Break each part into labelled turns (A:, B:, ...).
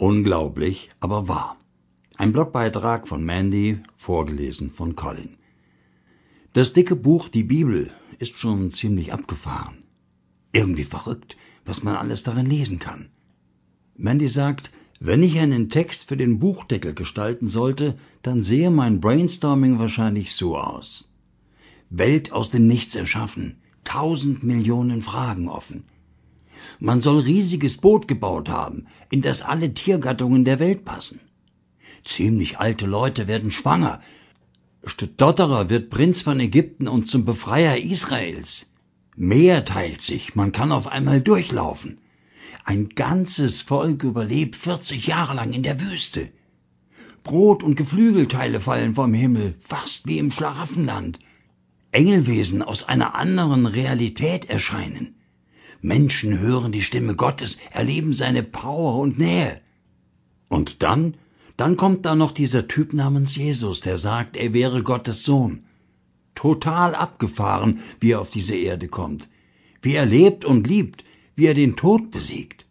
A: Unglaublich, aber wahr. Ein Blogbeitrag von Mandy, vorgelesen von Colin. Das dicke Buch Die Bibel ist schon ziemlich abgefahren. Irgendwie verrückt, was man alles darin lesen kann. Mandy sagt, wenn ich einen Text für den Buchdeckel gestalten sollte, dann sehe mein Brainstorming wahrscheinlich so aus. Welt aus dem Nichts erschaffen, tausend Millionen Fragen offen. Man soll riesiges Boot gebaut haben, in das alle Tiergattungen der Welt passen. Ziemlich alte Leute werden schwanger. Stotterer wird Prinz von Ägypten und zum Befreier Israels. Meer teilt sich, man kann auf einmal durchlaufen. Ein ganzes Volk überlebt 40 Jahre lang in der Wüste. Brot und Geflügelteile fallen vom Himmel, fast wie im Schlaraffenland. Engelwesen aus einer anderen Realität erscheinen. Menschen hören die Stimme Gottes, erleben seine Power und Nähe. Und dann, dann kommt da noch dieser Typ namens Jesus, der sagt, er wäre Gottes Sohn. Total abgefahren, wie er auf diese Erde kommt, wie er lebt und liebt, wie er den Tod besiegt.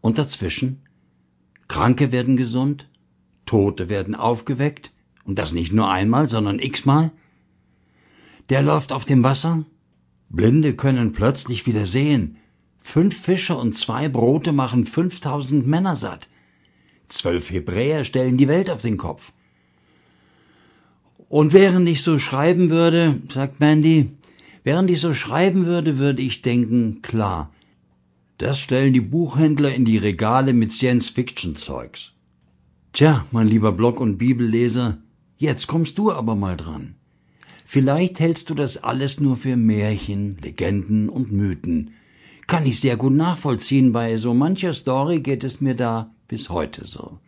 A: Und dazwischen? Kranke werden gesund, Tote werden aufgeweckt, und das nicht nur einmal, sondern x-mal. Der läuft auf dem Wasser, Blinde können plötzlich wieder sehen. Fünf Fische und zwei Brote machen fünftausend Männer satt. Zwölf Hebräer stellen die Welt auf den Kopf. Und während ich so schreiben würde, sagt Mandy, während ich so schreiben würde, würde ich denken, klar, das stellen die Buchhändler in die Regale mit Science-Fiction-Zeugs. Tja, mein lieber Blog- und Bibelleser, jetzt kommst du aber mal dran. Vielleicht hältst du das alles nur für Märchen, Legenden und Mythen. Kann ich sehr gut nachvollziehen, bei so mancher Story geht es mir da bis heute so.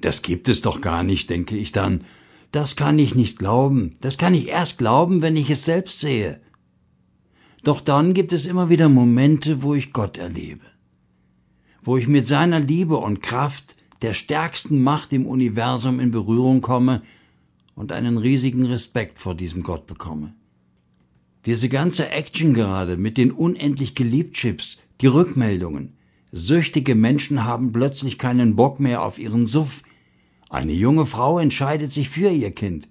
A: Das gibt es doch gar nicht, denke ich dann. Das kann ich nicht glauben. Das kann ich erst glauben, wenn ich es selbst sehe. Doch dann gibt es immer wieder Momente, wo ich Gott erlebe. Wo ich mit seiner Liebe und Kraft, der stärksten Macht im Universum in Berührung komme und einen riesigen Respekt vor diesem Gott bekomme. Diese ganze Action gerade mit den unendlich geliebt Chips, die Rückmeldungen. Süchtige Menschen haben plötzlich keinen Bock mehr auf ihren Suff. Eine junge Frau entscheidet sich für ihr Kind.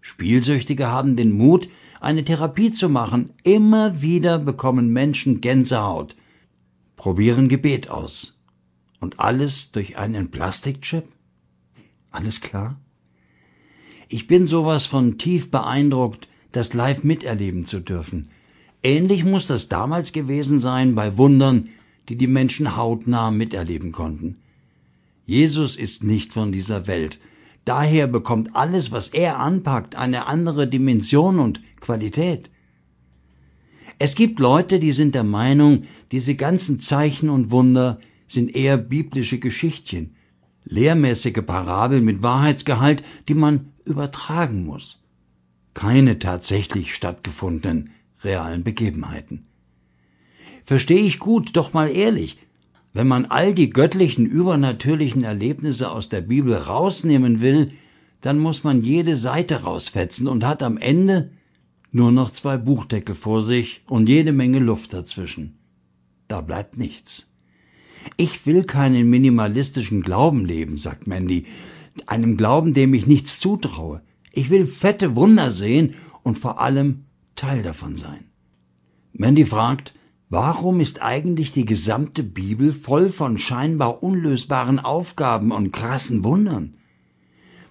A: Spielsüchtige haben den Mut, eine Therapie zu machen. Immer wieder bekommen Menschen Gänsehaut. Probieren Gebet aus. Und alles durch einen Plastikchip? Alles klar? Ich bin sowas von tief beeindruckt, das live miterleben zu dürfen. Ähnlich muss das damals gewesen sein bei Wundern, die die Menschen hautnah miterleben konnten. Jesus ist nicht von dieser Welt. Daher bekommt alles, was er anpackt, eine andere Dimension und Qualität. Es gibt Leute, die sind der Meinung, diese ganzen Zeichen und Wunder sind eher biblische Geschichtchen, lehrmäßige Parabeln mit Wahrheitsgehalt, die man übertragen muss. Keine tatsächlich stattgefundenen realen Begebenheiten. Verstehe ich gut, doch mal ehrlich, wenn man all die göttlichen, übernatürlichen Erlebnisse aus der Bibel rausnehmen will, dann muss man jede Seite rausfetzen und hat am Ende nur noch zwei Buchdeckel vor sich und jede Menge Luft dazwischen. Da bleibt nichts. Ich will keinen minimalistischen Glauben leben, sagt Mandy, einem Glauben, dem ich nichts zutraue. Ich will fette Wunder sehen und vor allem Teil davon sein. Mandy fragt, warum ist eigentlich die gesamte Bibel voll von scheinbar unlösbaren Aufgaben und krassen Wundern?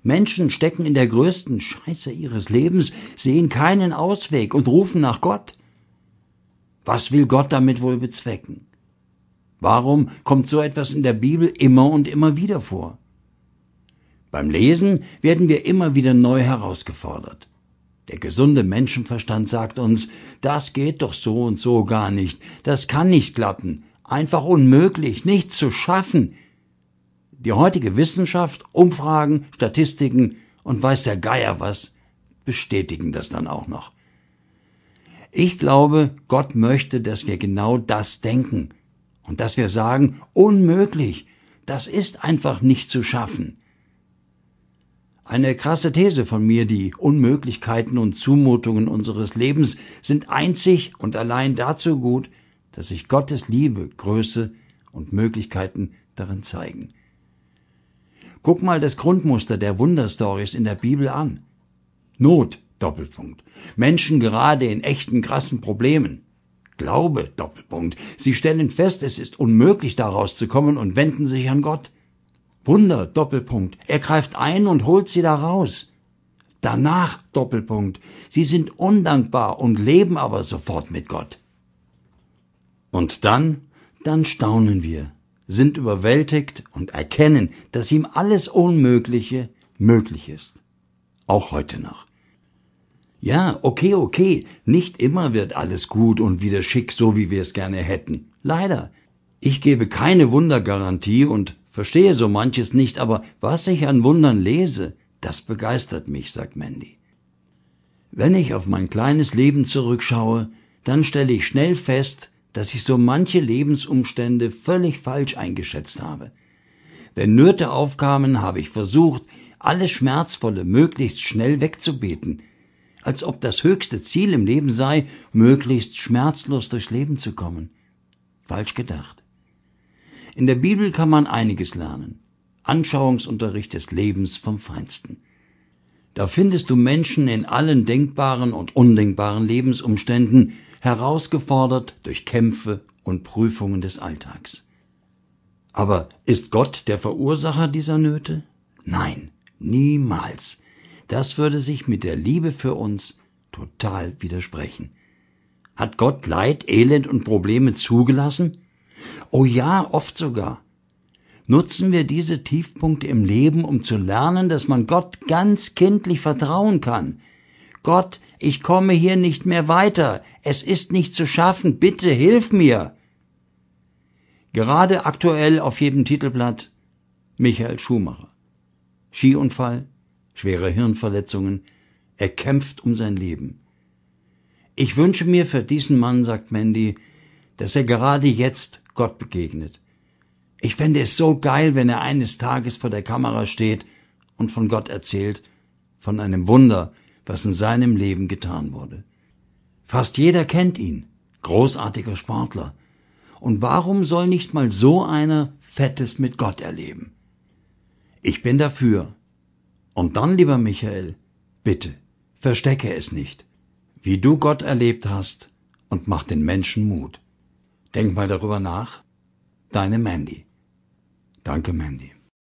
A: Menschen stecken in der größten Scheiße ihres Lebens, sehen keinen Ausweg und rufen nach Gott. Was will Gott damit wohl bezwecken? Warum kommt so etwas in der Bibel immer und immer wieder vor? Beim Lesen werden wir immer wieder neu herausgefordert. Der gesunde Menschenverstand sagt uns, das geht doch so und so gar nicht, das kann nicht klappen, einfach unmöglich, nicht zu schaffen. Die heutige Wissenschaft, Umfragen, Statistiken und weiß der Geier was, bestätigen das dann auch noch. Ich glaube, Gott möchte, dass wir genau das denken und dass wir sagen, unmöglich, das ist einfach nicht zu schaffen. Eine krasse These von mir, die Unmöglichkeiten und Zumutungen unseres Lebens sind einzig und allein dazu gut, dass sich Gottes Liebe, Größe und Möglichkeiten darin zeigen. Guck mal das Grundmuster der Wunderstories in der Bibel an. Not, Doppelpunkt. Menschen gerade in echten krassen Problemen. Glaube, Doppelpunkt. Sie stellen fest, es ist unmöglich daraus zu kommen und wenden sich an Gott. Wunder, Doppelpunkt. Er greift ein und holt sie da raus. Danach, Doppelpunkt. Sie sind undankbar und leben aber sofort mit Gott. Und dann, dann staunen wir, sind überwältigt und erkennen, dass ihm alles Unmögliche möglich ist. Auch heute noch. Ja, okay, okay, nicht immer wird alles gut und wieder schick, so wie wir es gerne hätten. Leider. Ich gebe keine Wundergarantie und verstehe so manches nicht, aber was ich an Wundern lese, das begeistert mich, sagt Mandy. Wenn ich auf mein kleines Leben zurückschaue, dann stelle ich schnell fest, dass ich so manche Lebensumstände völlig falsch eingeschätzt habe. Wenn Nöte aufkamen, habe ich versucht, alles Schmerzvolle möglichst schnell wegzubeten, als ob das höchste Ziel im Leben sei, möglichst schmerzlos durchs Leben zu kommen. Falsch gedacht. In der Bibel kann man einiges lernen. Anschauungsunterricht des Lebens vom Feinsten. Da findest du Menschen in allen denkbaren und undenkbaren Lebensumständen, herausgefordert durch Kämpfe und Prüfungen des Alltags. Aber ist Gott der Verursacher dieser Nöte? Nein, niemals. Das würde sich mit der Liebe für uns total widersprechen. Hat Gott Leid, Elend und Probleme zugelassen? Oh ja, oft sogar. Nutzen wir diese Tiefpunkte im Leben, um zu lernen, dass man Gott ganz kindlich vertrauen kann. Gott, ich komme hier nicht mehr weiter, es ist nicht zu schaffen, bitte hilf mir. Gerade aktuell auf jedem Titelblatt Michael Schumacher. Skiunfall, schwere Hirnverletzungen, er kämpft um sein Leben. Ich wünsche mir für diesen Mann, sagt Mandy, dass er gerade jetzt Gott begegnet. Ich fände es so geil, wenn er eines Tages vor der Kamera steht und von Gott erzählt, von einem Wunder, was in seinem Leben getan wurde. Fast jeder kennt ihn, großartiger Sportler. Und warum soll nicht mal so einer Fettes mit Gott erleben? Ich bin dafür, und dann, lieber Michael, bitte, verstecke es nicht, wie du Gott erlebt hast, und mach den Menschen Mut. Denk mal darüber nach. Deine Mandy. Danke, Mandy.